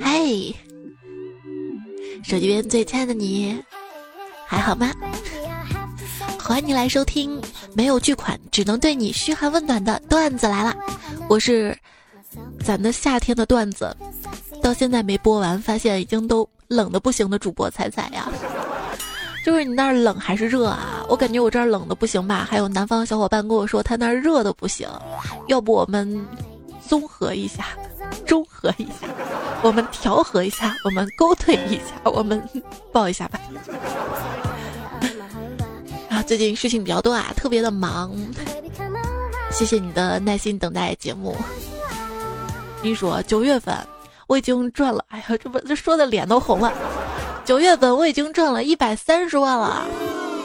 嗨，手机边最亲爱的你，还好吗？欢迎你来收听没有巨款只能对你嘘寒问暖的段子来了。我是咱的夏天的段子，到现在没播完，发现已经都冷的不行的主播彩彩呀。就是你那儿冷还是热啊？我感觉我这儿冷的不行吧。还有南方小伙伴跟我说他那儿热的不行，要不我们综合一下，综合一下，我们调和一下，我们勾兑一下，我们抱一下吧。啊，最近事情比较多啊，特别的忙。谢谢你的耐心等待节目。你说九月份我已经赚了，哎呀，这不这说的脸都红了。九月份我已经赚了一百三十万了，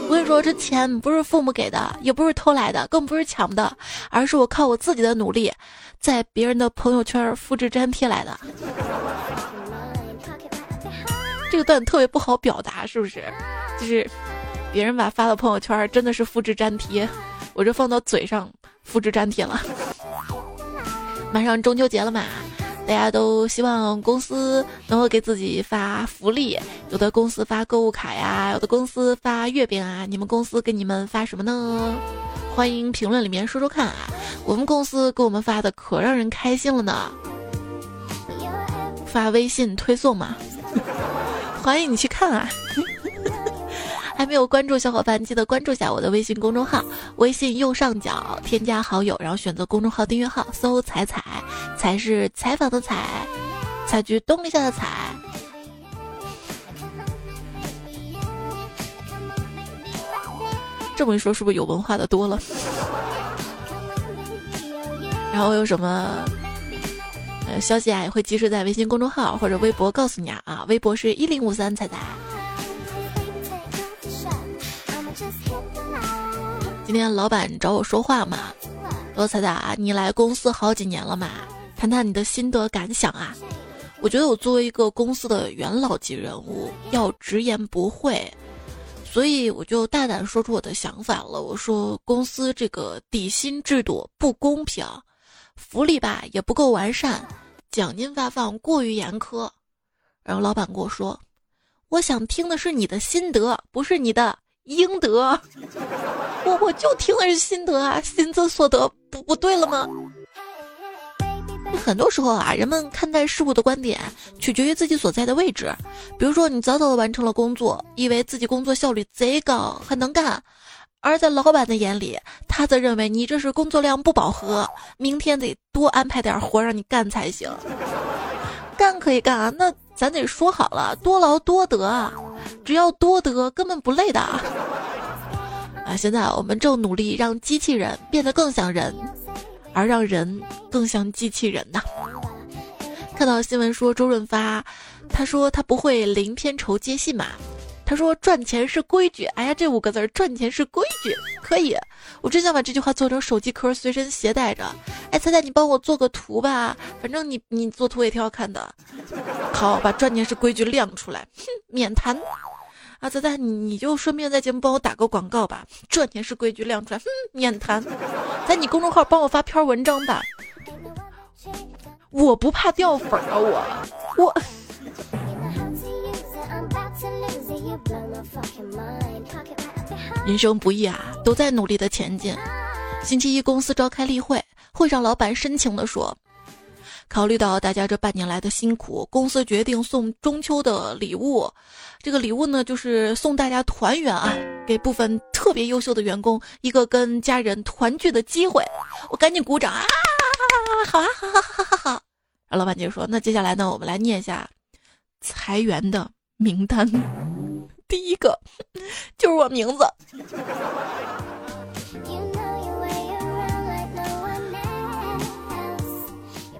我跟你说，这钱不是父母给的，也不是偷来的，更不是抢的，而是我靠我自己的努力，在别人的朋友圈复制粘贴来的。这个段特别不好表达，是不是？就是别人把发到朋友圈，真的是复制粘贴，我这放到嘴上复制粘贴了。马上中秋节了嘛。大家都希望公司能够给自己发福利，有的公司发购物卡呀，有的公司发月饼啊。你们公司给你们发什么呢？欢迎评论里面说说看啊！我们公司给我们发的可让人开心了呢，发微信推送嘛，欢迎你去看啊！还没有关注小伙伴，记得关注一下我的微信公众号。微信右上角添加好友，然后选择公众号订阅号，搜“彩彩”，彩是采访的采，采菊东篱下的采。这么一说，是不是有文化的多了？然后有什么呃消息啊，也会及时在微信公众号或者微博告诉你啊！微博是一零五三彩彩。今天老板找我说话嘛，说彩彩，你来公司好几年了嘛，谈谈你的心得感想啊。我觉得我作为一个公司的元老级人物，要直言不讳，所以我就大胆说出我的想法了。我说公司这个底薪制度不公平，福利吧也不够完善，奖金发放过于严苛。然后老板跟我说，我想听的是你的心得，不是你的。应得，我我就听的是心得啊，心之所得不不对了吗？很多时候啊，人们看待事物的观点取决于自己所在的位置。比如说，你早早的完成了工作，以为自己工作效率贼高，很能干；而在老板的眼里，他则认为你这是工作量不饱和，明天得多安排点活让你干才行。干可以干啊，那咱得说好了，多劳多得啊。只要多得，根本不累的啊！现在我们正努力让机器人变得更像人，而让人更像机器人呐。看到新闻说周润发，他说他不会零片酬接戏嘛？他说赚钱是规矩。哎呀，这五个字赚钱是规矩，可以。我真想把这句话做成手机壳随身携带着。哎，彩彩，你帮我做个图吧，反正你你做图也挺好看的。好，把赚钱是规矩亮出来，哼，免谈。啊，仔仔，你你就顺便在节目帮我打个广告吧，赚钱是规矩亮出来，哼，免谈。在你公众号帮我发篇文章吧，我不怕掉粉啊，我我。人生不易啊，都在努力的前进。星期一公司召开例会，会上老板深情地说：“考虑到大家这半年来的辛苦，公司决定送中秋的礼物。这个礼物呢，就是送大家团圆啊，给部分特别优秀的员工一个跟家人团聚的机会。”我赶紧鼓掌啊！好啊，好好好好好。然后老板就说：“那接下来呢，我们来念一下裁员的名单。”个就是我名字，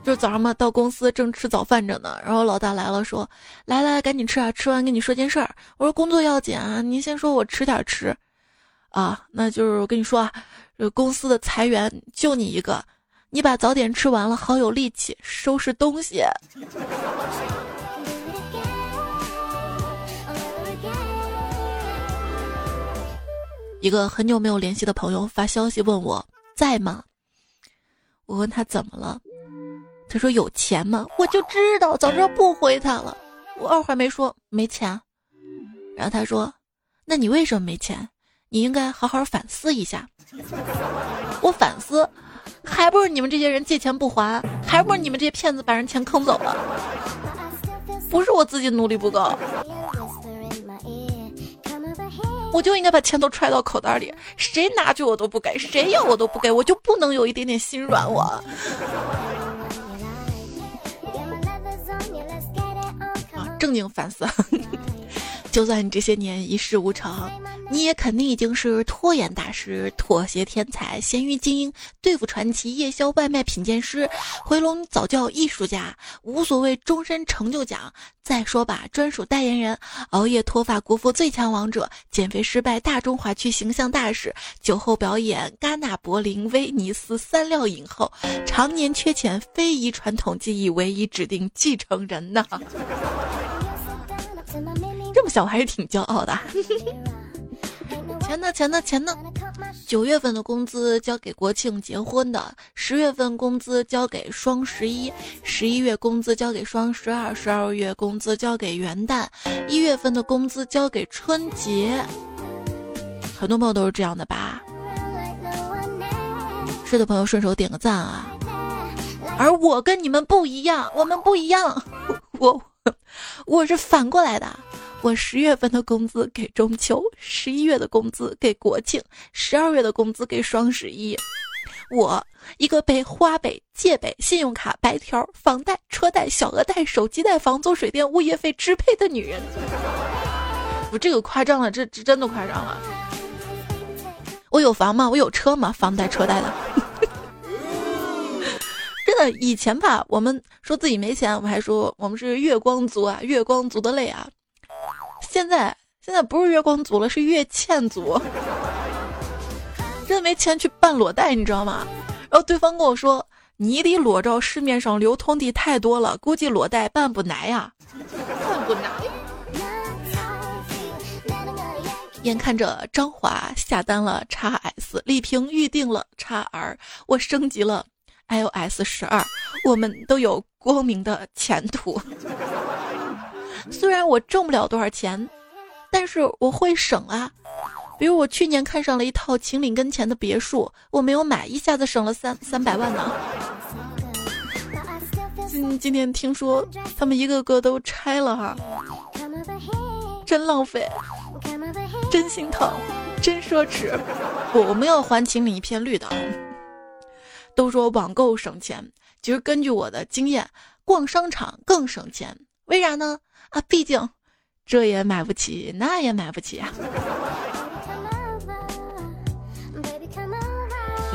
就早上嘛，到公司正吃早饭着呢，然后老大来了，说：“来来，赶紧吃啊，吃完跟你说件事儿。”我说：“工作要紧啊，您先说，我迟点吃。”啊，那就是我跟你说啊，公司的裁员就你一个，你把早点吃完了，好有力气收拾东西。一个很久没有联系的朋友发消息问我在吗？我问他怎么了，他说有钱吗？我就知道，早知道不回他了。我二话没说，没钱。然后他说，那你为什么没钱？你应该好好反思一下。我反思，还不是你们这些人借钱不还，还不是你们这些骗子把人钱坑走了。不是我自己努力不够，我就应该把钱都揣到口袋里，谁拿去我都不给，谁要我都不给，我就不能有一点点心软我。啊，正经反思。就算你这些年一事无成，你也肯定已经是拖延大师、妥协天才、咸鱼精英、对付传奇、夜宵外卖品鉴师、回笼早教艺术家、无所谓终身成就奖。再说吧，专属代言人、熬夜脱发国服最强王者、减肥失败大中华区形象大使、酒后表演戛纳、柏林、威尼斯三料影后、常年缺钱非遗传统技艺唯一指定继承人呢。我还是挺骄傲的。钱呢？钱呢？钱呢？九月份的工资交给国庆结婚的，十月份工资交给双十一，十一月工资交给双十二，十二月工资交给元旦，一月份的工资交给春节。很多朋友都是这样的吧？是的朋友顺手点个赞啊！而我跟你们不一样，我们不一样，我 我是反过来的。我十月份的工资给中秋，十一月的工资给国庆，十二月的工资给双十一。我一个被花呗、借呗、信用卡、白条、房贷、车贷、小额贷、手机贷、房租、水电、物业费支配的女人，我这个夸张了，这这真的夸张了。我有房吗？我有车吗？房贷、车贷的。以前吧，我们说自己没钱，我们还说我们是月光族啊，月光族的泪啊。现在现在不是月光族了，是月欠族，真没钱去办裸贷，你知道吗？然后对方跟我说，你的裸照市面上流通的太多了，估计裸贷办不来呀，办不来。眼看着张华下单了 x S，丽萍预定了 x R，我升级了 iOS 十二，我们都有光明的前途。虽然我挣不了多少钱，但是我会省啊。比如我去年看上了一套秦岭跟前的别墅，我没有买，一下子省了三三百万呢。今今天听说他们一个个都拆了哈，真浪费，真心疼，真奢侈。我，我们要还秦岭一片绿的。都说网购省钱，其实根据我的经验，逛商场更省钱。为啥呢？啊，毕竟这也买不起，那也买不起啊。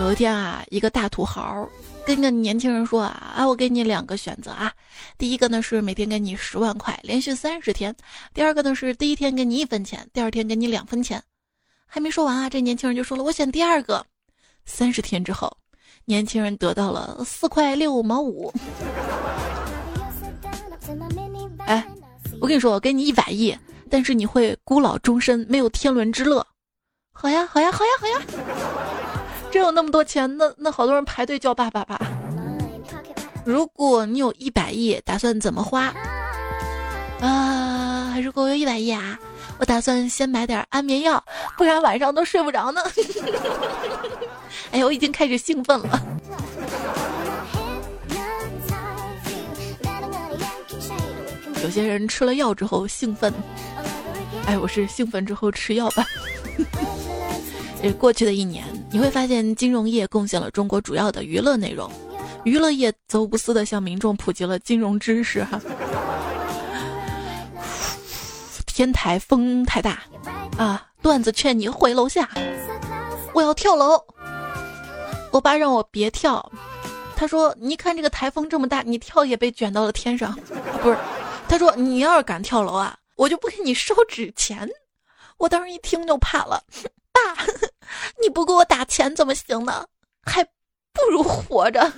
有一天啊，一个大土豪跟个年轻人说啊，啊，我给你两个选择啊，第一个呢是每天给你十万块，连续三十天；第二个呢是第一天给你一分钱，第二天给你两分钱。还没说完啊，这年轻人就说了，我选第二个。三十天之后，年轻人得到了四块六毛五。哎。我跟你说，我给你一百亿，但是你会孤老终身，没有天伦之乐。好呀，好呀，好呀，好呀！真有那么多钱，那那好多人排队叫爸爸吧。如果你有一百亿，打算怎么花？啊，如果我有一百亿啊，我打算先买点安眠药，不然晚上都睡不着呢。哎呀，我已经开始兴奋了。有些人吃了药之后兴奋，哎，我是兴奋之后吃药吧。这过去的一年，你会发现金融业贡献了中国主要的娱乐内容，娱乐业则无私的向民众普及了金融知识。哈，天台风太大啊，段子劝你回楼下。我要跳楼，我爸让我别跳，他说你看这个台风这么大，你跳也被卷到了天上，不是。他说：“你要是敢跳楼啊，我就不给你烧纸钱。”我当时一听就怕了，爸，你不给我打钱怎么行呢？还不如活着。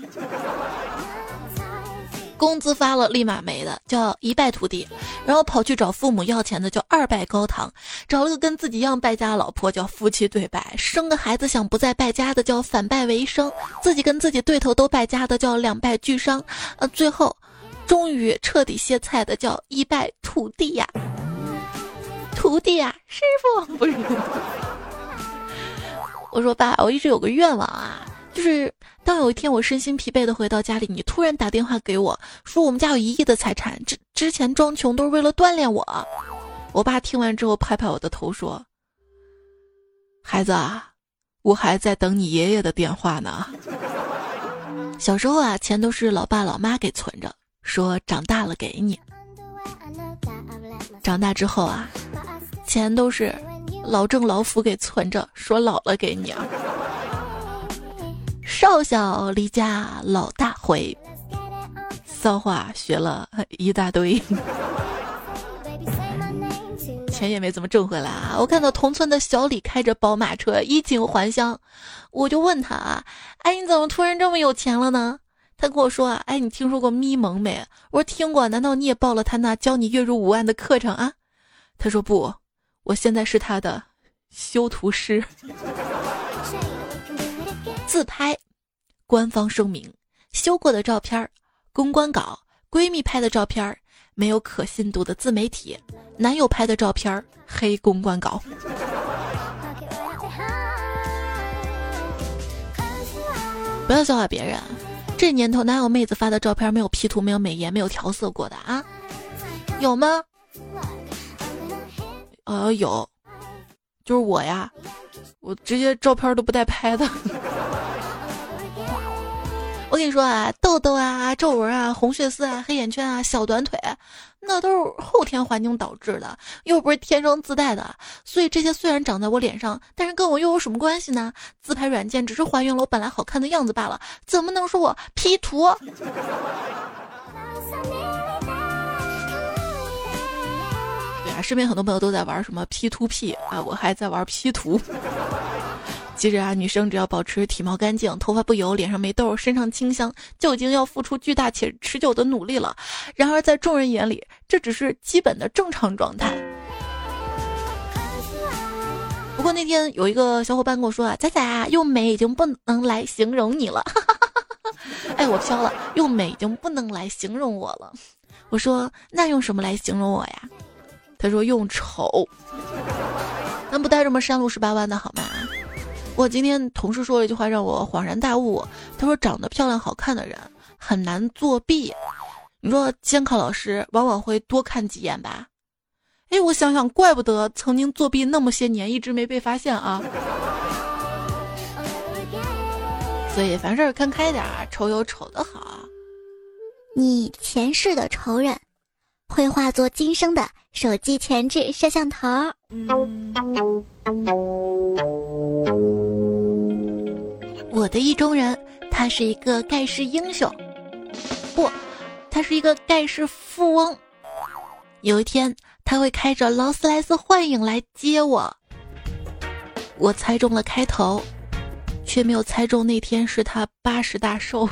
工资发了立马没的叫一败涂地，然后跑去找父母要钱的叫二败高堂，找了个跟自己一样败家的老婆叫夫妻对败，生个孩子想不再败家的叫反败为胜，自己跟自己对头都败家的叫两败俱伤，呃，最后终于彻底歇菜的叫一败涂地呀，徒弟呀，师傅不是。我说爸，我一直有个愿望啊，就是当有一天我身心疲惫的回到家里，你突然打电话给我说我们家有一亿的财产，之之前装穷都是为了锻炼我。我爸听完之后拍拍我的头说：“孩子啊，我还在等你爷爷的电话呢。”小时候啊，钱都是老爸老妈给存着，说长大了给你。长大之后啊，钱都是。老郑老福给存着，说老了给你。少小离家老大回，骚话学了 一大堆，钱也没怎么挣回来啊。我看到同村的小李开着宝马车衣锦还乡，我就问他啊，哎，你怎么突然这么有钱了呢？他跟我说啊，哎，你听说过咪蒙没？我说听过，难道你也报了他那教你月入五万的课程啊？他说不。我现在是他的修图师。自拍，官方声明：修过的照片公关稿；闺蜜拍的照片没有可信度的自媒体；男友拍的照片黑公关稿。不要笑话别人，这年头哪有妹子发的照片没有 P 图、没有美颜、没有调色过的啊？有吗？呃，有，就是我呀，我直接照片都不带拍的。我跟你说啊，痘痘啊、皱纹啊、红血丝啊、黑眼圈啊、小短腿，那都是后天环境导致的，又不是天生自带的。所以这些虽然长在我脸上，但是跟我又有什么关系呢？自拍软件只是还原了我本来好看的样子罢了，怎么能说我 P 图？对啊身边很多朋友都在玩什么 P to P 啊，我还在玩 P 图。其实啊，女生只要保持体毛干净、头发不油、脸上没痘、身上清香，就已经要付出巨大且持久的努力了。然而在众人眼里，这只是基本的正常状态。不过那天有一个小伙伴跟我说啊：“仔仔啊，用美已经不能来形容你了。”哎，我飘了，用美已经不能来形容我了。我说：“那用什么来形容我呀？”他说用丑，咱不带这么山路十八弯的好吗？我今天同事说了一句话让我恍然大悟，他说长得漂亮好看的人很难作弊。你说监考老师往往会多看几眼吧？哎，我想想，怪不得曾经作弊那么些年一直没被发现啊。所以凡事看开点，丑有丑的好。你前世的仇人。会化作今生的手机前置摄像头。我的意中人，他是一个盖世英雄，不，他是一个盖世富翁。有一天，他会开着劳斯莱斯幻影来接我。我猜中了开头，却没有猜中那天是他八十大寿。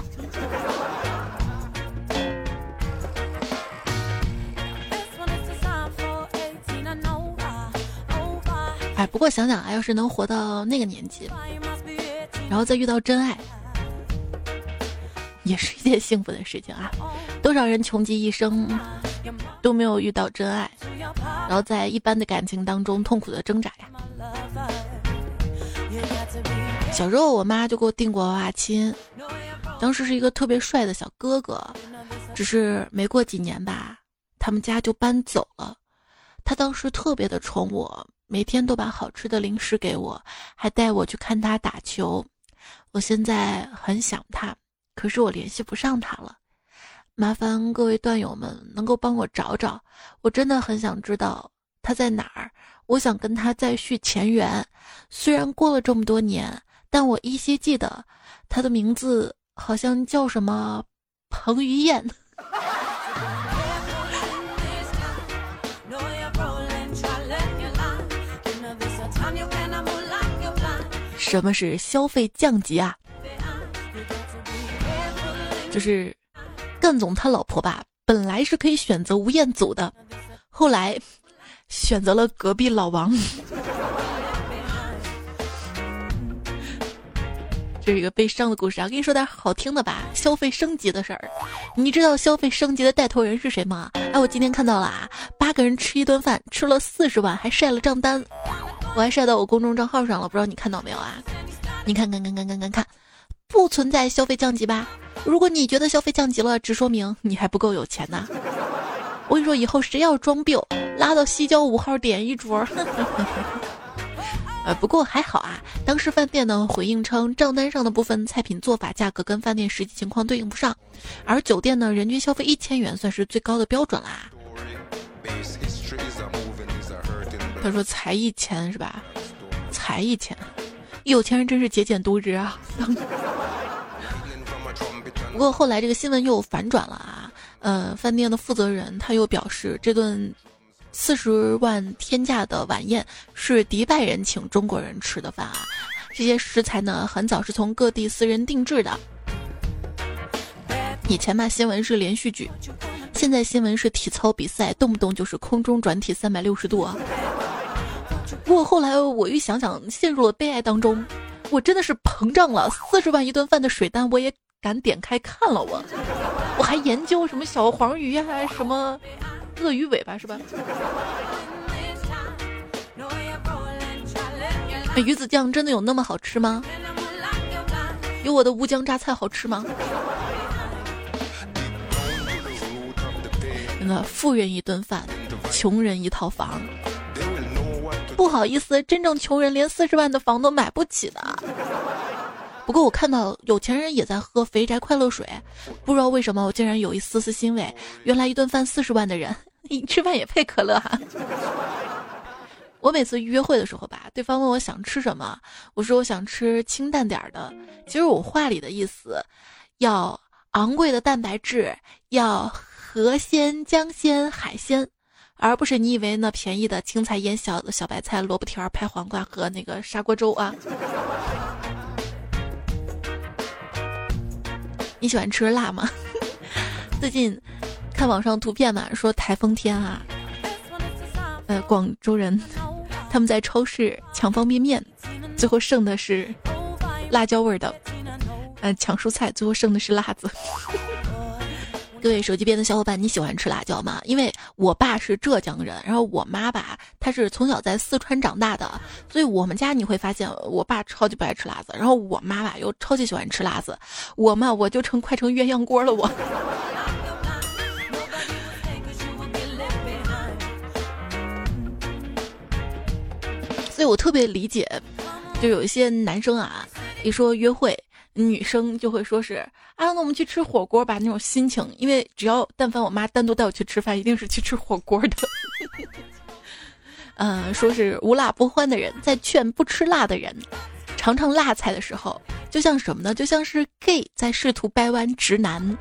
哎不过想想啊，要是能活到那个年纪，然后再遇到真爱，也是一件幸福的事情啊！多少人穷极一生都没有遇到真爱，然后在一般的感情当中痛苦的挣扎呀。小时候我妈就给我订过娃娃亲，当时是一个特别帅的小哥哥，只是没过几年吧，他们家就搬走了。他当时特别的宠我。每天都把好吃的零食给我，还带我去看他打球。我现在很想他，可是我联系不上他了。麻烦各位段友们能够帮我找找，我真的很想知道他在哪儿。我想跟他再续前缘。虽然过了这么多年，但我依稀记得他的名字好像叫什么彭于晏。什么是消费降级啊？就是干总他老婆吧，本来是可以选择吴彦祖的，后来选择了隔壁老王。这是一个悲伤的故事啊！跟你说点好听的吧，消费升级的事儿。你知道消费升级的带头人是谁吗？哎，我今天看到了啊，八个人吃一顿饭，吃了四十万，还晒了账单，我还晒到我公众账号上了，不知道你看到没有啊？你看看看看看看看，不存在消费降级吧？如果你觉得消费降级了，只说明你还不够有钱呐。我跟你说，以后谁要装病，拉到西郊五号点一桌。呃，不过还好啊。当时饭店呢回应称，账单上的部分菜品做法、价格跟饭店实际情况对应不上，而酒店呢人均消费一千元算是最高的标准啦。他说才一千是吧？才一千，有钱人真是节俭度日啊。不过后来这个新闻又反转了啊。呃，饭店的负责人他又表示，这顿。四十万天价的晚宴是迪拜人请中国人吃的饭啊！这些食材呢，很早是从各地私人定制的。以前嘛，新闻是连续剧，现在新闻是体操比赛，动不动就是空中转体三百六十度啊！不过后来我一想想，陷入了悲哀当中，我真的是膨胀了。四十万一顿饭的水单，我也敢点开看了，我我还研究什么小黄鱼啊，什么。鳄鱼尾巴是吧？鱼子酱真的有那么好吃吗？有我的乌江榨菜好吃吗？真的，富人一顿饭，穷人一套房。不好意思，真正穷人连四十万的房都买不起的。不过我看到有钱人也在喝肥宅快乐水，不知道为什么我竟然有一丝丝欣慰。原来一顿饭四十万的人，你吃饭也配可乐哈。我每次约会的时候吧，对方问我想吃什么，我说我想吃清淡点的。其实我话里的意思，要昂贵的蛋白质，要河鲜、江鲜、海鲜，而不是你以为那便宜的青菜腌小小白菜、萝卜条、拍黄瓜和那个砂锅粥啊。你喜欢吃辣吗？最近看网上图片嘛，说台风天啊，呃，广州人他们在超市抢方便面，最后剩的是辣椒味的；嗯，抢蔬菜，最后剩的是辣子。各位手机边的小伙伴，你喜欢吃辣椒吗？因为我爸是浙江人，然后我妈吧，她是从小在四川长大的，所以我们家你会发现，我爸超级不爱吃辣子，然后我妈吧又超级喜欢吃辣子，我嘛我就成快成鸳鸯锅了我。所以我特别理解，就有一些男生啊，一说约会。女生就会说是啊，那我们去吃火锅吧，那种心情。因为只要但凡我妈单独带我去吃饭，一定是去吃火锅的。嗯，说是无辣不欢的人在劝不吃辣的人尝尝辣菜的时候，就像什么呢？就像是 gay 在试图掰弯直男。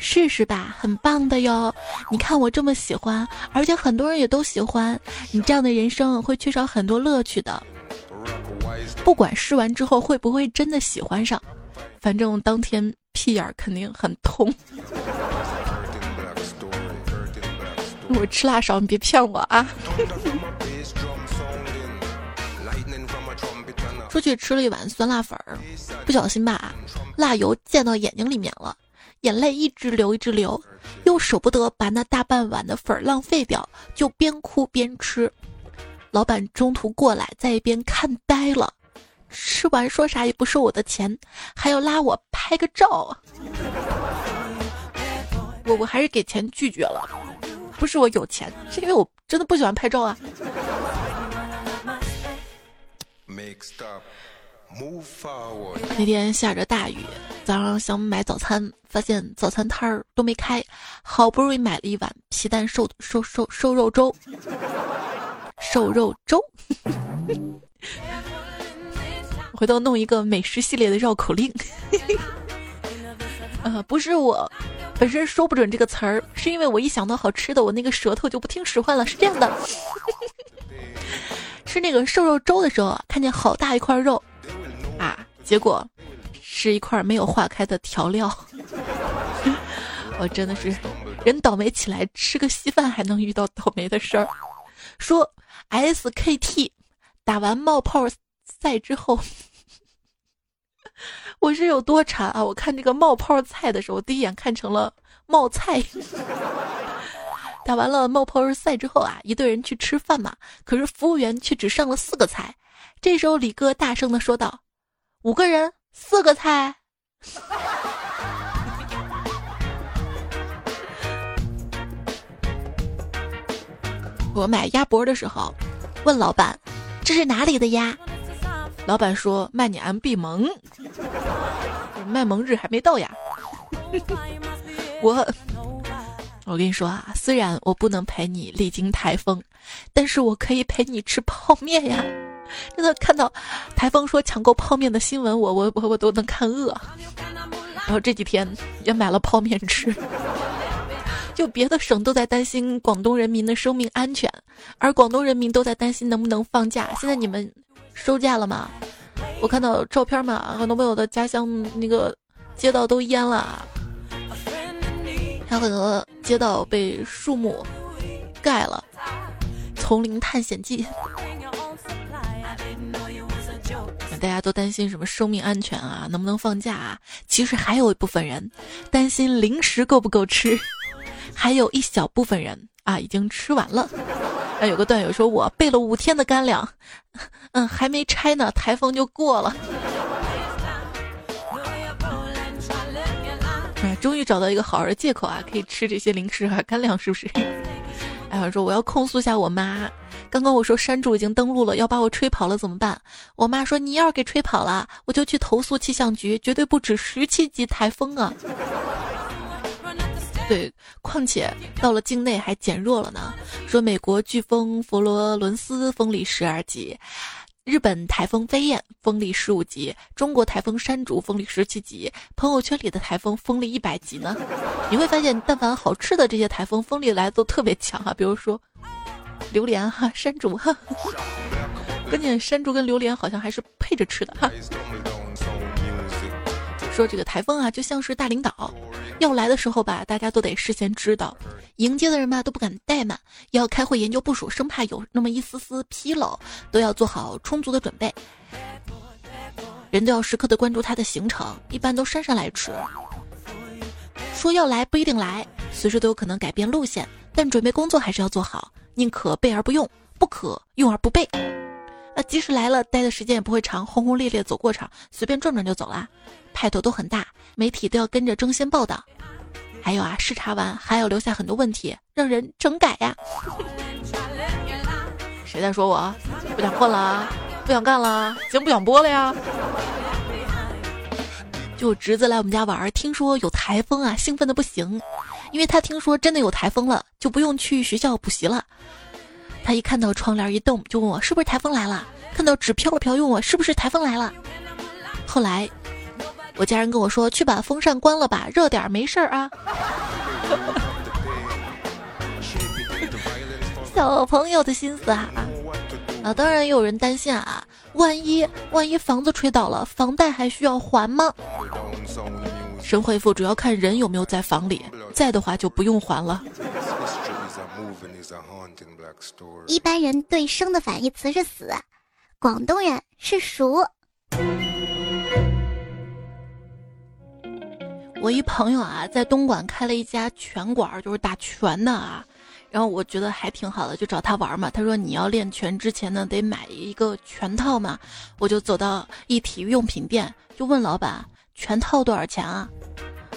试试吧，很棒的哟。你看我这么喜欢，而且很多人也都喜欢。你这样的人生会缺少很多乐趣的。不管试完之后会不会真的喜欢上，反正当天屁眼肯定很痛。我吃辣少，你别骗我啊！出去吃了一碗酸辣粉儿，不小心吧，辣油溅到眼睛里面了，眼泪一直流一直流，又舍不得把那大半碗的粉儿浪费掉，就边哭边吃。老板中途过来，在一边看呆了，吃完说啥也不收我的钱，还要拉我拍个照。我我还是给钱拒绝了，不是我有钱，是因为我真的不喜欢拍照啊。那天下着大雨，早上想买早餐，发现早餐摊儿都没开，好不容易买了一碗皮蛋瘦瘦瘦瘦肉粥。瘦肉粥，回头弄一个美食系列的绕口令。呃，不是我本身说不准这个词儿，是因为我一想到好吃的，我那个舌头就不听使唤了。是这样的，吃那个瘦肉粥的时候，看见好大一块肉，啊，结果是一块没有化开的调料。我真的是人倒霉起来，吃个稀饭还能遇到倒霉的事儿。说 SKT 打完冒泡赛之后，我是有多馋啊！我看这个冒泡菜的时候，第一眼看成了冒菜。打完了冒泡赛之后啊，一队人去吃饭嘛，可是服务员却只上了四个菜。这时候李哥大声的说道：“五个人四个菜。”我买鸭脖的时候，问老板：“这是哪里的鸭？”老板说：“卖你 MB 萌，卖萌日还没到呀。”我，我跟你说啊，虽然我不能陪你历经台风，但是我可以陪你吃泡面呀。真的看到台风说抢购泡面的新闻，我我我我都能看饿。然后这几天也买了泡面吃。就别的省都在担心广东人民的生命安全，而广东人民都在担心能不能放假。现在你们收假了吗？我看到照片嘛，很多朋友的家乡那个街道都淹了，还有很多街道被树木盖了。丛林探险记，大家都担心什么生命安全啊？能不能放假啊？其实还有一部分人担心零食够不够吃。还有一小部分人啊，已经吃完了。啊，有个段友说，我备了五天的干粮，嗯，还没拆呢，台风就过了。啊，终于找到一个好的借口啊，可以吃这些零食和干粮，是不是？哎，我说我要控诉一下我妈，刚刚我说山竹已经登陆了，要把我吹跑了怎么办？我妈说你要是给吹跑了，我就去投诉气象局，绝对不止十七级台风啊。对，况且到了境内还减弱了呢。说美国飓风佛罗伦斯风力十二级，日本台风飞燕风力十五级，中国台风山竹风力十七级，朋友圈里的台风风力一百级呢。你会发现，但凡好吃的这些台风风力来的都特别强啊，比如说榴莲哈，山竹哈，关键山竹跟榴莲好像还是配着吃的哈。说这个台风啊，就像是大领导，要来的时候吧，大家都得事先知道；迎接的人吧，都不敢怠慢，要开会研究部署，生怕有那么一丝丝纰漏，都要做好充足的准备。人都要时刻的关注他的行程，一般都姗姗来迟。说要来不一定来，随时都有可能改变路线，但准备工作还是要做好，宁可备而不用，不可用而不备。那即使来了，待的时间也不会长，轰轰烈烈走过场，随便转转就走了。派头都很大，媒体都要跟着争先报道。还有啊，视察完还要留下很多问题，让人整改呀。谁在说我不想混了？不想干了？节目不想播了呀？就侄子来我们家玩，听说有台风啊，兴奋的不行。因为他听说真的有台风了，就不用去学校补习了。他一看到窗帘一动，就问我是不是台风来了。看到纸飘了飘，问我是不是台风来了。后来。我家人跟我说：“去把风扇关了吧，热点没事儿啊。”小朋友的心思啊！啊，当然也有人担心啊，万一万一房子吹倒了，房贷还需要还吗？神回复：主要看人有没有在房里，在的话就不用还了。一般人对生的反义词是死，广东人是熟。我一朋友啊，在东莞开了一家拳馆，就是打拳的啊。然后我觉得还挺好的，就找他玩嘛。他说你要练拳之前呢，得买一个拳套嘛。我就走到一体育用品店，就问老板拳套多少钱啊？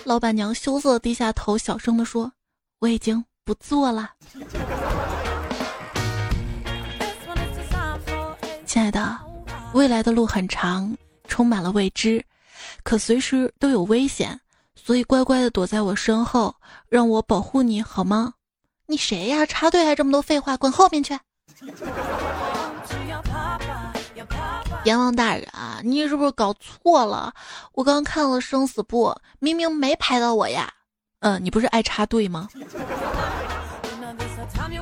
老板娘羞涩低下头，小声的说：“我已经不做了。”亲爱的，未来的路很长，充满了未知，可随时都有危险。所以乖乖的躲在我身后，让我保护你好吗？你谁呀？插队还这么多废话，滚后面去！阎王大人啊，你是不是搞错了？我刚看了生死簿，明明没拍到我呀。嗯，你不是爱插队吗？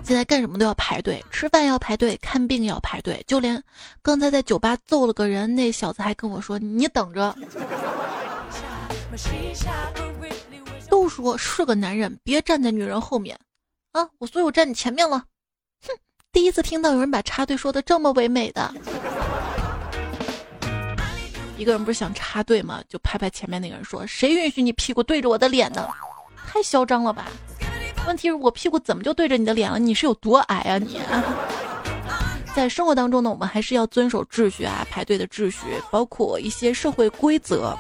现在干什么都要排队，吃饭要排队，看病要排队，就连刚才在酒吧揍了个人，那小子还跟我说：“你等着。” 都说是个男人，别站在女人后面啊！我所以我站你前面了。哼，第一次听到有人把插队说的这么唯美的。一个人不是想插队吗？就拍拍前面那个人说：“谁允许你屁股对着我的脸的？太嚣张了吧！问题是我屁股怎么就对着你的脸了？你是有多矮啊你？” 在生活当中呢，我们还是要遵守秩序啊，排队的秩序，包括一些社会规则，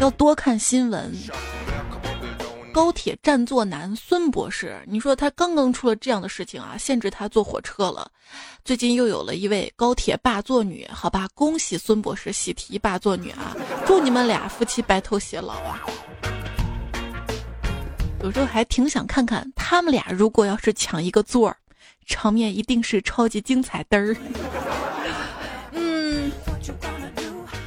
要多看新闻。高铁占座男孙博士，你说他刚刚出了这样的事情啊，限制他坐火车了。最近又有了一位高铁霸座女，好吧，恭喜孙博士喜提霸座女啊，祝你们俩夫妻白头偕老啊。有时候还挺想看看他们俩如果要是抢一个座儿。场面一定是超级精彩嘚儿。嗯，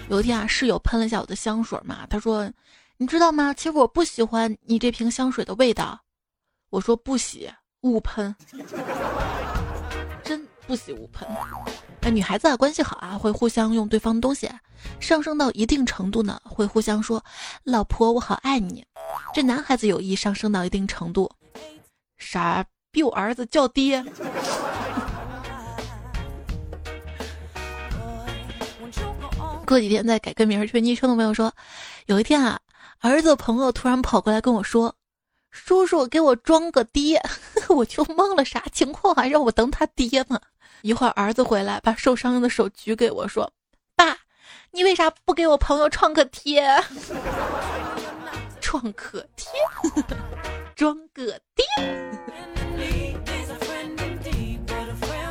有一天啊，室友喷了一下我的香水嘛，他说：“你知道吗？其实我不喜欢你这瓶香水的味道。”我说：“不喜勿喷，真不喜勿喷。”哎，女孩子啊，关系好啊，会互相用对方的东西，上升到一定程度呢，会互相说：“老婆，我好爱你。”这男孩子友谊上升到一定程度，啥？比我儿子叫爹。过几天再改个名儿，昵称的朋友说，有一天啊，儿子朋友突然跑过来跟我说：“叔叔，给我装个爹。”我就懵了，啥情况啊？让我当他爹吗？一会儿儿子回来，把受伤的手举给我说：“爸，你为啥不给我朋友创可贴？创可贴，装个爹。”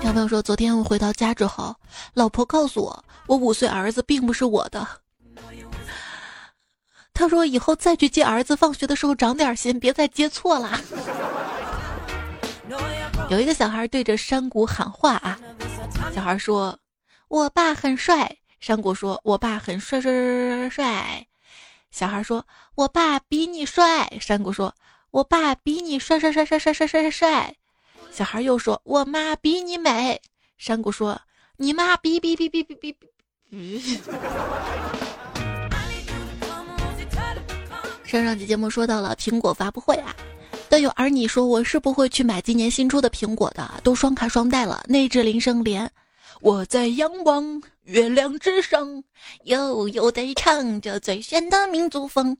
小朋友说：“昨天我回到家之后，老婆告诉我，我五岁儿子并不是我的。他说以后再去接儿子放学的时候长点心，别再接错了。”有一个小孩对着山谷喊话啊，小孩说：“我爸很帅。”山谷说：“我爸很帅帅帅帅帅。”小孩说：“我爸比你帅。”山谷说：“我爸比你帅帅帅帅帅帅帅帅。”小孩又说：“我妈比你美。”山谷说：“你妈比比比比比比比。” 上上期节目说到了苹果发布会啊，都有儿你说我是不会去买今年新出的苹果的，都双卡双待了，内置铃声连。我在仰望月亮之上，悠悠地唱着最炫的民族风。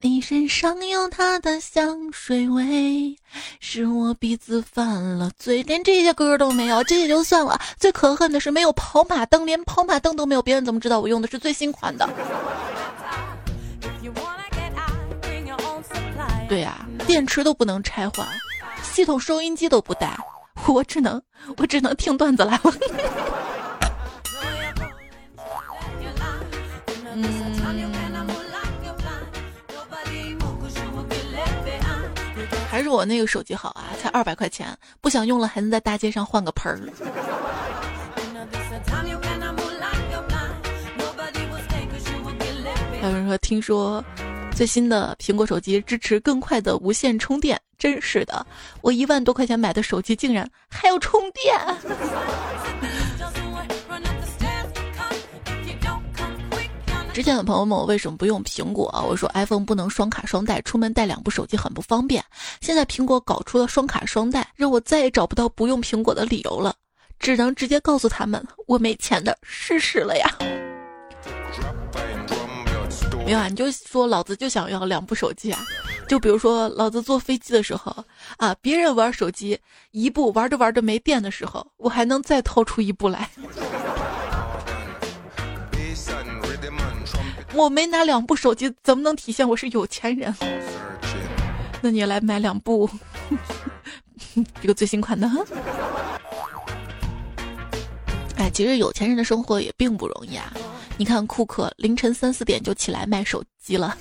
你身上有他的香水味，是我鼻子犯了罪。连这些歌都没有，这也就算了。最可恨的是没有跑马灯，连跑马灯都没有，别人怎么知道我用的是最新款的？对呀，电池都不能拆换，系统收音机都不带，我只能我只能听段子来了。还是我那个手机好啊，才二百块钱，不想用了还能在大街上换个盆儿。有人说，听说最新的苹果手机支持更快的无线充电，真是的，我一万多块钱买的手机竟然还要充电。之前的朋友问我为什么不用苹果，我说 iPhone 不能双卡双待，出门带两部手机很不方便。现在苹果搞出了双卡双待，让我再也找不到不用苹果的理由了，只能直接告诉他们我没钱的事实了呀。没有啊，你就说老子就想要两部手机啊，就比如说老子坐飞机的时候啊，别人玩手机一部玩着玩着没电的时候，我还能再掏出一部来。我没拿两部手机，怎么能体现我是有钱人？那你来买两部，这个最新款的。哎，其实有钱人的生活也并不容易啊！你看库克凌晨三四点就起来卖手机了，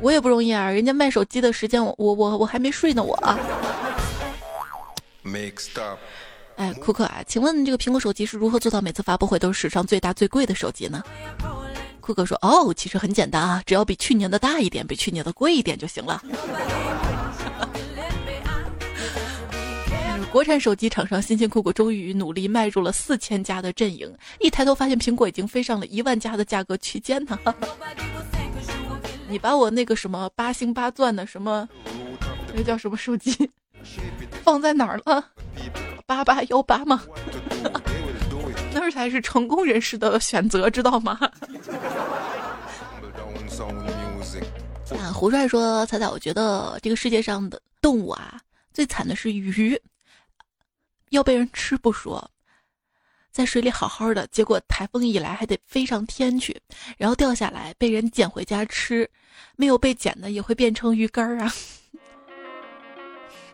我也不容易啊！人家卖手机的时间，我我我我还没睡呢，我。哎，库克啊，请问这个苹果手机是如何做到每次发布会都是史上最大最贵的手机呢？库克说：“哦，其实很简单啊，只要比去年的大一点，比去年的贵一点就行了。”国产手机厂商辛辛苦苦，终于努力迈入了四千家的阵营。一抬头发现苹果已经飞上了一万家的价格区间呢。你把我那个什么八星八钻的什么，那叫什么手机，放在哪儿了？八八幺八吗？那才是成功人士的选择，知道吗？啊，胡帅说：“彩彩，我觉得这个世界上的动物啊，最惨的是鱼，要被人吃不说，在水里好好的，结果台风一来还得飞上天去，然后掉下来被人捡回家吃，没有被捡的也会变成鱼干儿啊。”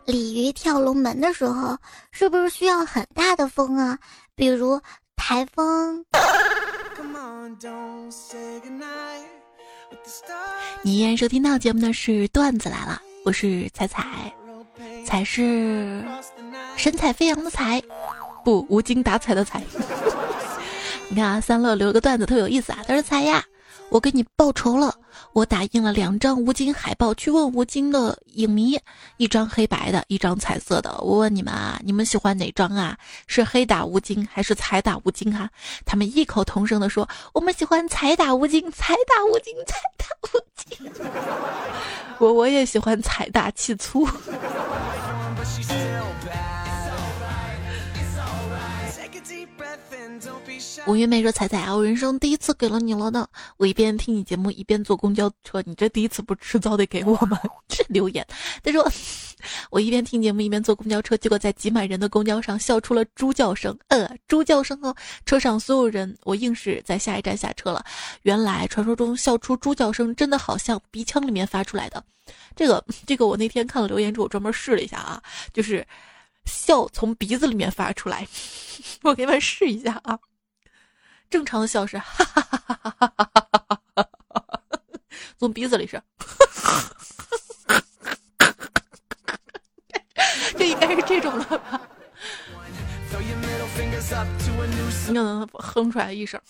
鲤鱼跳龙门的时候，是不是需要很大的风啊？比如台风。你依然收听到节目的是段子来了，我是彩彩，才是神采飞扬的彩，不无精打采的彩。你看啊，三乐留个段子特有意思啊，他说彩呀。我给你报仇了！我打印了两张吴京海报，去问吴京的影迷，一张黑白的，一张彩色的。我问你们啊，你们喜欢哪张啊？是黑打吴京还是彩打吴京啊？他们异口同声的说：“我们喜欢彩打吴京，彩打吴京，彩打吴京。”我我也喜欢财大气粗。五月妹说：“彩彩啊，我人生第一次给了你了呢。我一边听你节目，一边坐公交车。你这第一次不迟早得给我吗？这留言。他说，我一边听节目一边坐公交车，结果在挤满人的公交上笑出了猪叫声。呃，猪叫声哦，车上所有人，我硬是在下一站下车了。原来传说中笑出猪叫声真的好像鼻腔里面发出来的。这个这个，我那天看了留言之后，我专门试了一下啊，就是笑从鼻子里面发出来。我给你们试一下啊。”正常的笑是哈哈哈哈哈哈哈哈哈，从鼻子里是，这应该是这种了吧？你可能哼出来一声。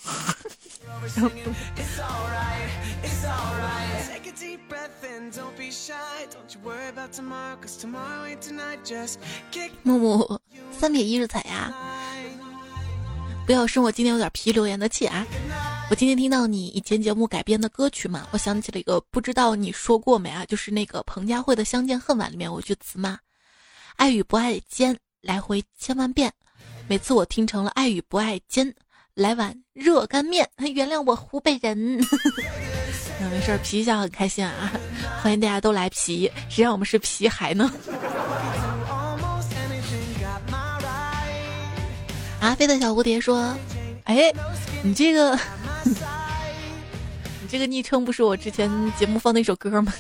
木木，三撇一是彩呀。不要生我今天有点皮留言的气啊！我今天听到你以前节目改编的歌曲嘛，我想起了一个，不知道你说过没啊？就是那个彭佳慧的《相见恨晚》里面有句词嘛，“爱与不爱间来回千万遍”，每次我听成了“爱与不爱间来碗热干面”，原谅我湖北人。那没事，皮一下很开心啊！欢迎大家都来皮，谁让我们是皮孩呢？阿飞的小蝴蝶说：“哎，你这个，你这个昵称不是我之前节目放的一首歌吗？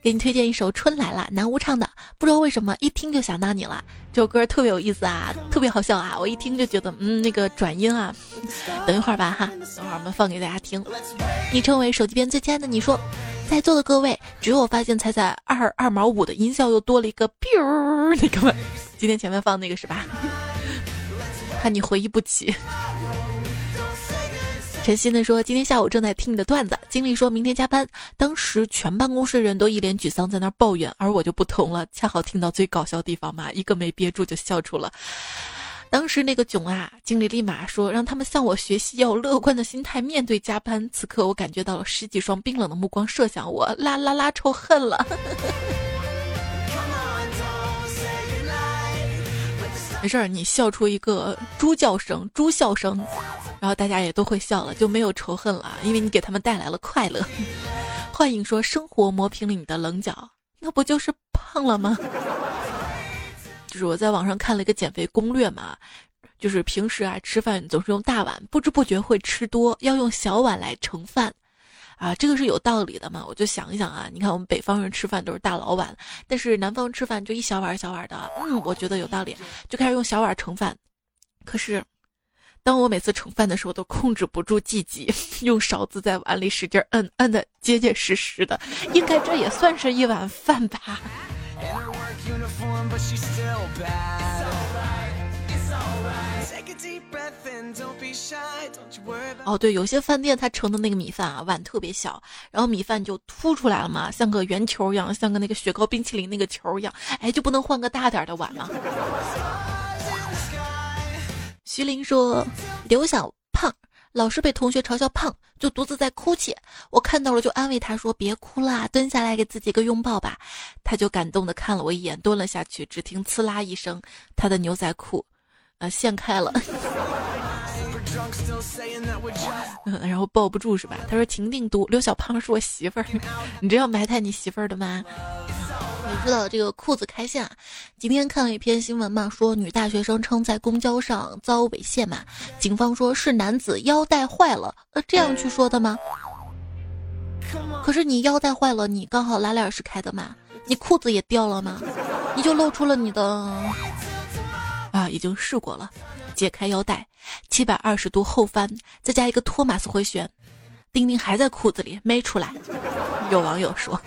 给你推荐一首《春来了》，南无唱的。不知道为什么一听就想到你了。这首歌特别有意思啊，特别好笑啊！我一听就觉得，嗯，那个转音啊。等一会儿吧，哈，等会儿我们放给大家听。昵称为手机边最亲爱的你说，在座的各位，只有我发现彩彩二二毛五的音效又多了一个 biu 那个，今天前面放那个是吧？”怕你回忆不起。陈鑫的说：“今天下午正在听你的段子，经理说明天加班，当时全办公室的人都一脸沮丧在那抱怨，而我就不同了，恰好听到最搞笑的地方嘛，一个没憋住就笑出了。当时那个囧啊，经理立马说让他们向我学习，要乐观的心态面对加班。此刻我感觉到了十几双冰冷的目光射向我，啦啦啦，仇恨了。”没事儿，你笑出一个猪叫声、猪笑声，然后大家也都会笑了，就没有仇恨了，因为你给他们带来了快乐。幻影说：“生活磨平了你的棱角，那不就是胖了吗？” 就是我在网上看了一个减肥攻略嘛，就是平时啊吃饭总是用大碗，不知不觉会吃多，要用小碗来盛饭。啊，这个是有道理的嘛？我就想一想啊，你看我们北方人吃饭都是大老碗，但是南方吃饭就一小碗小碗的。嗯，我觉得有道理，就开始用小碗盛饭。可是，当我每次盛饭的时候，都控制不住自己，用勺子在碗里使劲摁，摁的结结实实的。应该这也算是一碗饭吧。哦，对，有些饭店它盛的那个米饭啊，碗特别小，然后米饭就凸出来了嘛，像个圆球一样，像个那个雪糕冰淇淋那个球一样，哎，就不能换个大点的碗吗？徐林说：“刘小胖老是被同学嘲笑胖，就独自在哭泣。我看到了，就安慰他说：‘别哭啦，蹲下来给自己个拥抱吧。’他就感动的看了我一眼，蹲了下去。只听呲啦一声，他的牛仔裤，啊，线开了。然后抱不住是吧？他说：‘情定毒刘小胖是我媳妇儿，你这样埋汰你媳妇儿的吗？’”你知道这个裤子开线，今天看了一篇新闻嘛，说女大学生称在公交上遭猥亵嘛，警方说是男子腰带坏了，呃，这样去说的吗？可是你腰带坏了，你刚好拉链是开的嘛，你裤子也掉了吗？你就露出了你的已经试过了，解开腰带，七百二十度后翻，再加一个托马斯回旋，丁丁还在裤子里没出来。有网友说。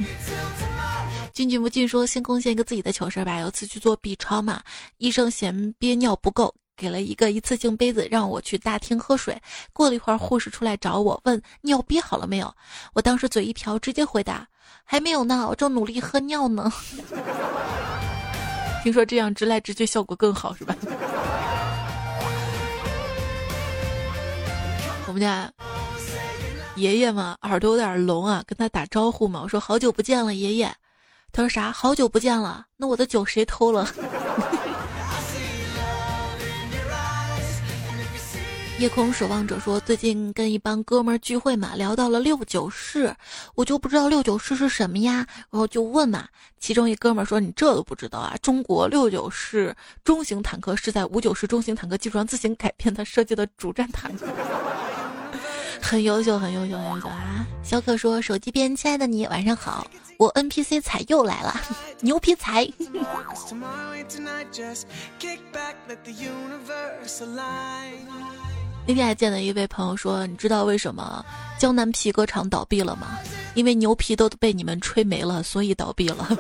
君君不进说，先贡献一个自己的糗事吧。有次去做 B 超嘛，医生嫌憋尿不够，给了一个一次性杯子让我去大厅喝水。过了一会儿，护士出来找我，问尿憋好了没有。我当时嘴一瓢，直接回答还没有呢，我正努力喝尿呢。听说这样直来直去效果更好是吧？我们家爷爷嘛，耳朵有点聋啊，跟他打招呼嘛，我说好久不见了，爷爷。他说啥？好久不见了，那我的酒谁偷了？夜空守望者说，最近跟一帮哥们儿聚会嘛，聊到了六九式，我就不知道六九式是什么呀，然后就问嘛，其中一哥们儿说，你这都不知道啊？中国六九式中型坦克是在五九式中型坦克基础上自行改变它设计的主战坦克。很优秀，很优秀，很优秀啊！小可说：“手机边，亲爱的你，晚上好。我 NPC 彩又来了，牛皮彩。那天还见了一位朋友说：“你知道为什么江南皮革厂倒闭了吗？因为牛皮都被你们吹没了，所以倒闭了。”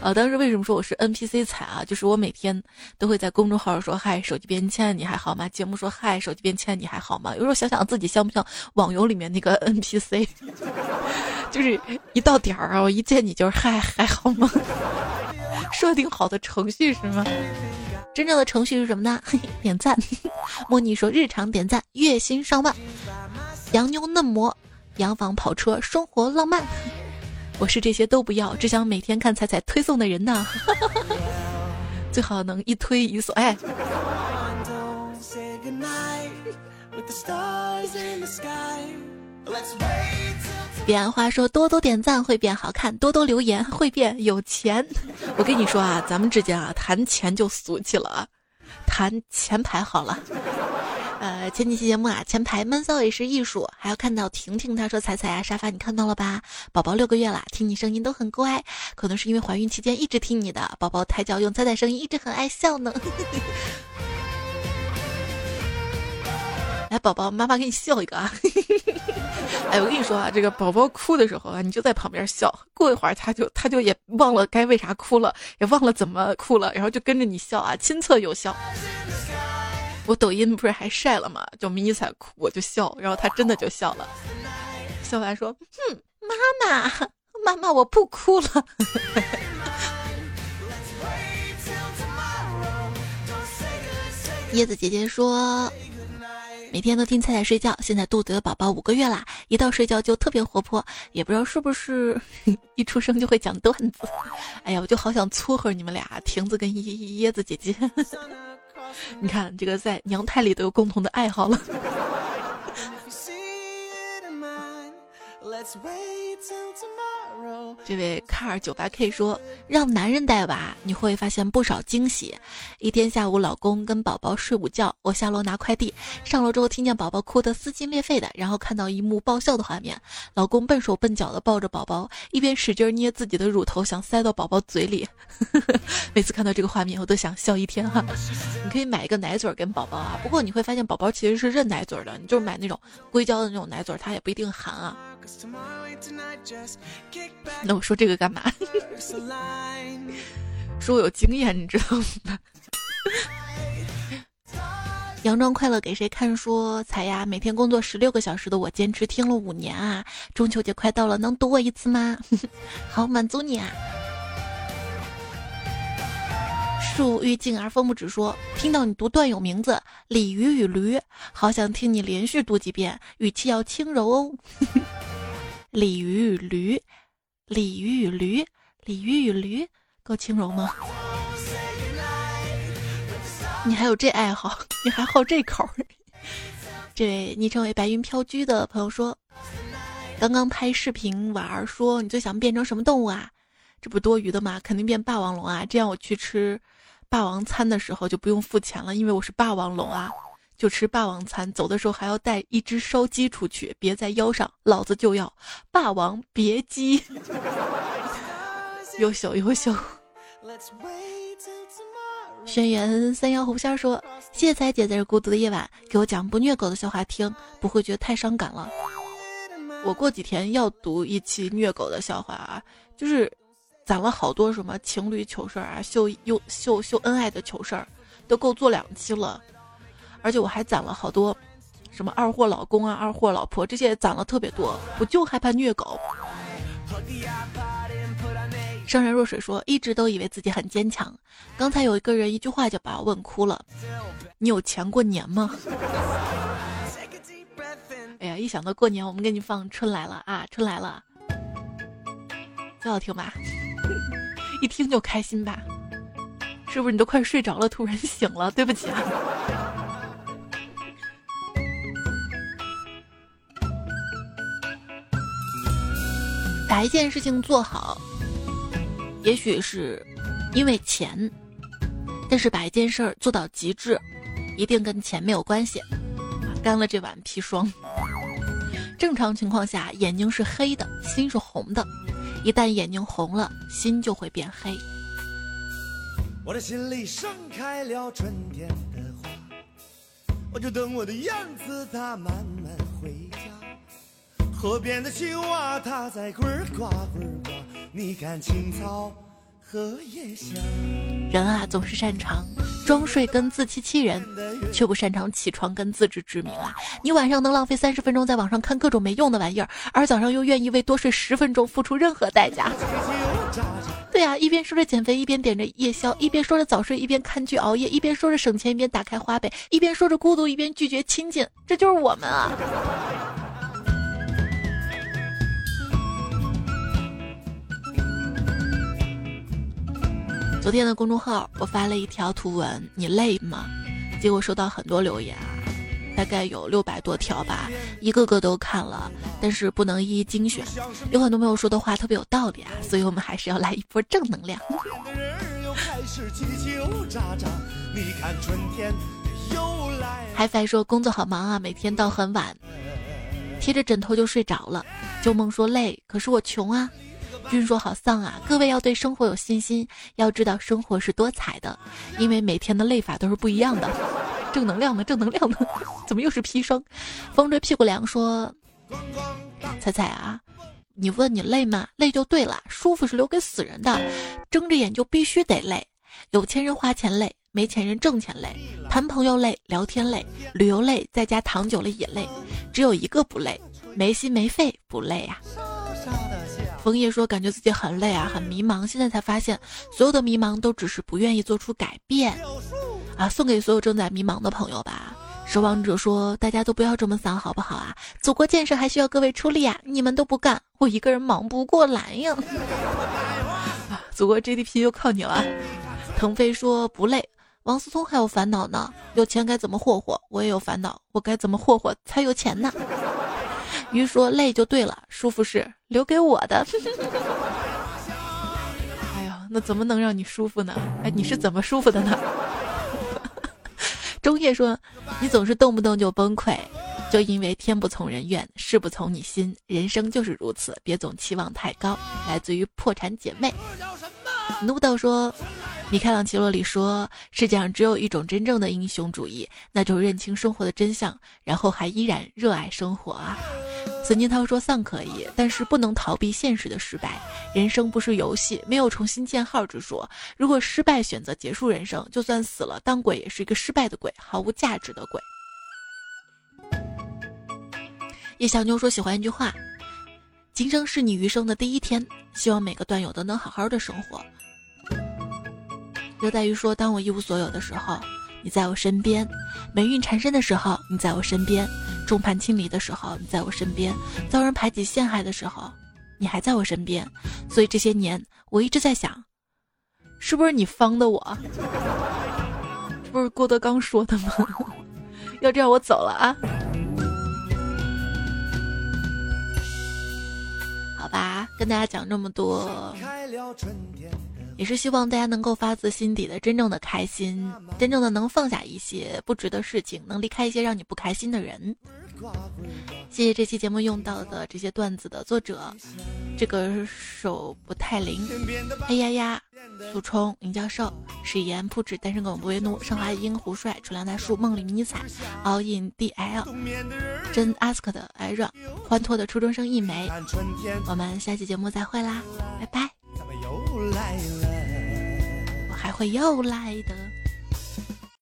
啊，当时为什么说我是 NPC 彩啊？就是我每天都会在公众号说嗨，手机边签你还好吗？节目说嗨，手机边签你还好吗？有时候想想自己像不像网游里面那个 NPC，就是一到点儿啊，我一见你就是嗨，还好吗？设定好的程序是吗？真正的程序是什么呢？嘿嘿点赞。莫妮说日常点赞，月薪上万，洋妞嫩模，洋房跑车，生活浪漫。我是这些都不要，只想每天看彩彩推送的人呢，最好能一推一送。哎，彼岸花说多多点赞会变好看，多多留言会变有钱。我跟你说啊，咱们之间啊谈钱就俗气了啊，谈前排好了。呃，前几期节目啊，前排闷骚也是艺术。还要看到婷婷，她说：“彩彩啊，沙发你看到了吧？宝宝六个月了，听你声音都很乖，可能是因为怀孕期间一直听你的。宝宝胎教用彩彩声音，一直很爱笑呢。来，宝宝，妈妈给你笑一个啊！哎，我跟你说啊，这个宝宝哭的时候啊，你就在旁边笑。过一会儿他就他就也忘了该为啥哭了，也忘了怎么哭了，然后就跟着你笑啊，亲测有效。”我抖音不是还晒了吗？就迷彩哭，我就笑，然后他真的就笑了。笑完说：“哼，妈妈，妈妈，我不哭了。”叶子姐姐说：“每天都听菜菜睡觉，现在肚子的宝宝五个月啦，一到睡觉就特别活泼，也不知道是不是 一出生就会讲段子。哎呀，我就好想撮合你们俩，亭子跟椰椰子姐姐。”你看，这个在娘胎里都有共同的爱好了。这位卡尔九八 K 说：“让男人带娃，你会发现不少惊喜。一天下午，老公跟宝宝睡午觉，我下楼拿快递，上楼之后听见宝宝哭得撕心裂肺的，然后看到一幕爆笑的画面：老公笨手笨脚的抱着宝宝，一边使劲捏自己的乳头，想塞到宝宝嘴里。每次看到这个画面，我都想笑一天哈。你可以买一个奶嘴给宝宝啊，不过你会发现宝宝其实是认奶嘴的，你就是买那种硅胶的那种奶嘴，它也不一定含啊。”那我说这个干嘛？说我有经验，你知道吗？佯装快乐给谁看？说彩呀，每天工作十六个小时的我坚持听了五年啊！中秋节快到了，能读我一次吗？好，满足你啊！树欲静而风不止，说听到你读段友名字“鲤鱼与驴”，好想听你连续读几遍，语气要轻柔哦。鲤鱼与驴，鲤鱼与驴，鲤鱼与驴，够轻柔吗？你还有这爱好？你还好这口？这位昵称为“白云飘居”的朋友说：“刚刚拍视频玩，说你最想变成什么动物啊？这不多余的吗？肯定变霸王龙啊！这样我去吃霸王餐的时候就不用付钱了，因为我是霸王龙啊！就吃霸王餐，走的时候还要带一只烧鸡出去，别在腰上，老子就要霸王别姬！优秀，优秀。”轩辕三幺狐仙说：“谢谢彩姐在这孤独的夜晚给我讲不虐狗的笑话听，不会觉得太伤感了。我过几天要读一期虐狗的笑话啊，就是攒了好多什么情侣糗事儿啊，秀又秀秀恩爱的糗事儿，都够做两期了。而且我还攒了好多什么二货老公啊、二货老婆这些，攒了特别多。我就害怕虐狗。”潸然若水说：“一直都以为自己很坚强，刚才有一个人一句话就把我问哭了。你有钱过年吗？” 哎呀，一想到过年，我们给你放《春来了》啊，《春来了》，最好听吧？一听就开心吧？是不是你都快睡着了，突然醒了？对不起啊。把一件事情做好。也许是因为钱，但是把一件事儿做到极致，一定跟钱没有关系。干了这碗砒霜。正常情况下，眼睛是黑的，心是红的。一旦眼睛红了，心就会变黑。我的心里盛开了春天的花，我就等我的燕子它慢慢。河边的青蛙它在呱呱呱呱。你看青草和叶香。人啊，总是擅长装睡跟自欺欺人，却不擅长起床跟自知之明啊！你晚上能浪费三十分钟在网上看各种没用的玩意儿，而早上又愿意为多睡十分钟付出任何代价。对啊，一边说着减肥，一边点着夜宵；一边说着早睡，一边看剧熬夜；一边说着省钱，一边打开花呗；一边说着孤独，一边拒绝亲近。这就是我们啊！昨天的公众号，我发了一条图文：“你累吗？”结果收到很多留言啊，大概有六百多条吧，一个个都看了，但是不能一一精选。有很多朋友说的话特别有道理啊，所以我们还是要来一波正能量。海飞说工作好忙啊，每天到很晚，贴着枕头就睡着了。旧梦说累，可是我穷啊。君说好丧啊！各位要对生活有信心，要知道生活是多彩的，因为每天的累法都是不一样的。正能量呢？正能量呢？怎么又是砒霜？风吹屁股凉说：“彩彩啊，你问你累吗？累就对了，舒服是留给死人的，睁着眼就必须得累。有钱人花钱累，没钱人挣钱累，谈朋友累，聊天累，旅游累，在家躺久了也累。只有一个不累，没心没肺不累啊。”枫叶说：“感觉自己很累啊，很迷茫。现在才发现，所有的迷茫都只是不愿意做出改变啊！送给所有正在迷茫的朋友吧。”守望者说：“大家都不要这么丧，好不好啊？祖国建设还需要各位出力啊！你们都不干，我一个人忙不过来呀！啊，祖国 GDP 就靠你了。”腾飞说：“不累。”王思聪还有烦恼呢，有钱该怎么霍霍？我也有烦恼，我该怎么霍霍才有钱呢？鱼说：“累就对了，舒服是留给我的。”哎呀，那怎么能让你舒服呢？哎，你是怎么舒服的呢？中叶说：“你总是动不动就崩溃，就因为天不从人愿，事不从你心，人生就是如此，别总期望太高。”来自于破产姐妹。努豆说：“米开朗基罗里说，世界上只有一种真正的英雄主义，那就是认清生活的真相，然后还依然热爱生活啊。”孙金涛说丧可以，但是不能逃避现实的失败。人生不是游戏，没有重新建号之说。如果失败选择结束人生，就算死了，当鬼也是一个失败的鬼，毫无价值的鬼。叶小妞说喜欢一句话：今生是你余生的第一天，希望每个段友都能好好的生活。热带鱼说：当我一无所有的时候。你在我身边，霉运缠身的时候，你在我身边；众叛亲离的时候，你在我身边；遭人排挤陷害的时候，你还在我身边。所以这些年，我一直在想，是不是你方的我？不是郭德纲说的吗？要这样，我走了啊！好吧，跟大家讲这么多。也是希望大家能够发自心底的、真正的开心，真正的能放下一些不值的事情，能离开一些让你不开心的人。谢谢这期节目用到的这些段子的作者：这个手不太灵、哎呀呀、苏冲、林教授、史岩、铺纸、单身狗不为怒、上华英、胡帅、楚凉大叔、梦里迷彩、all in dl、真 ask 的艾润、欢脱的初中生一枚。我们下期节目再会啦，拜拜。我还会又来的。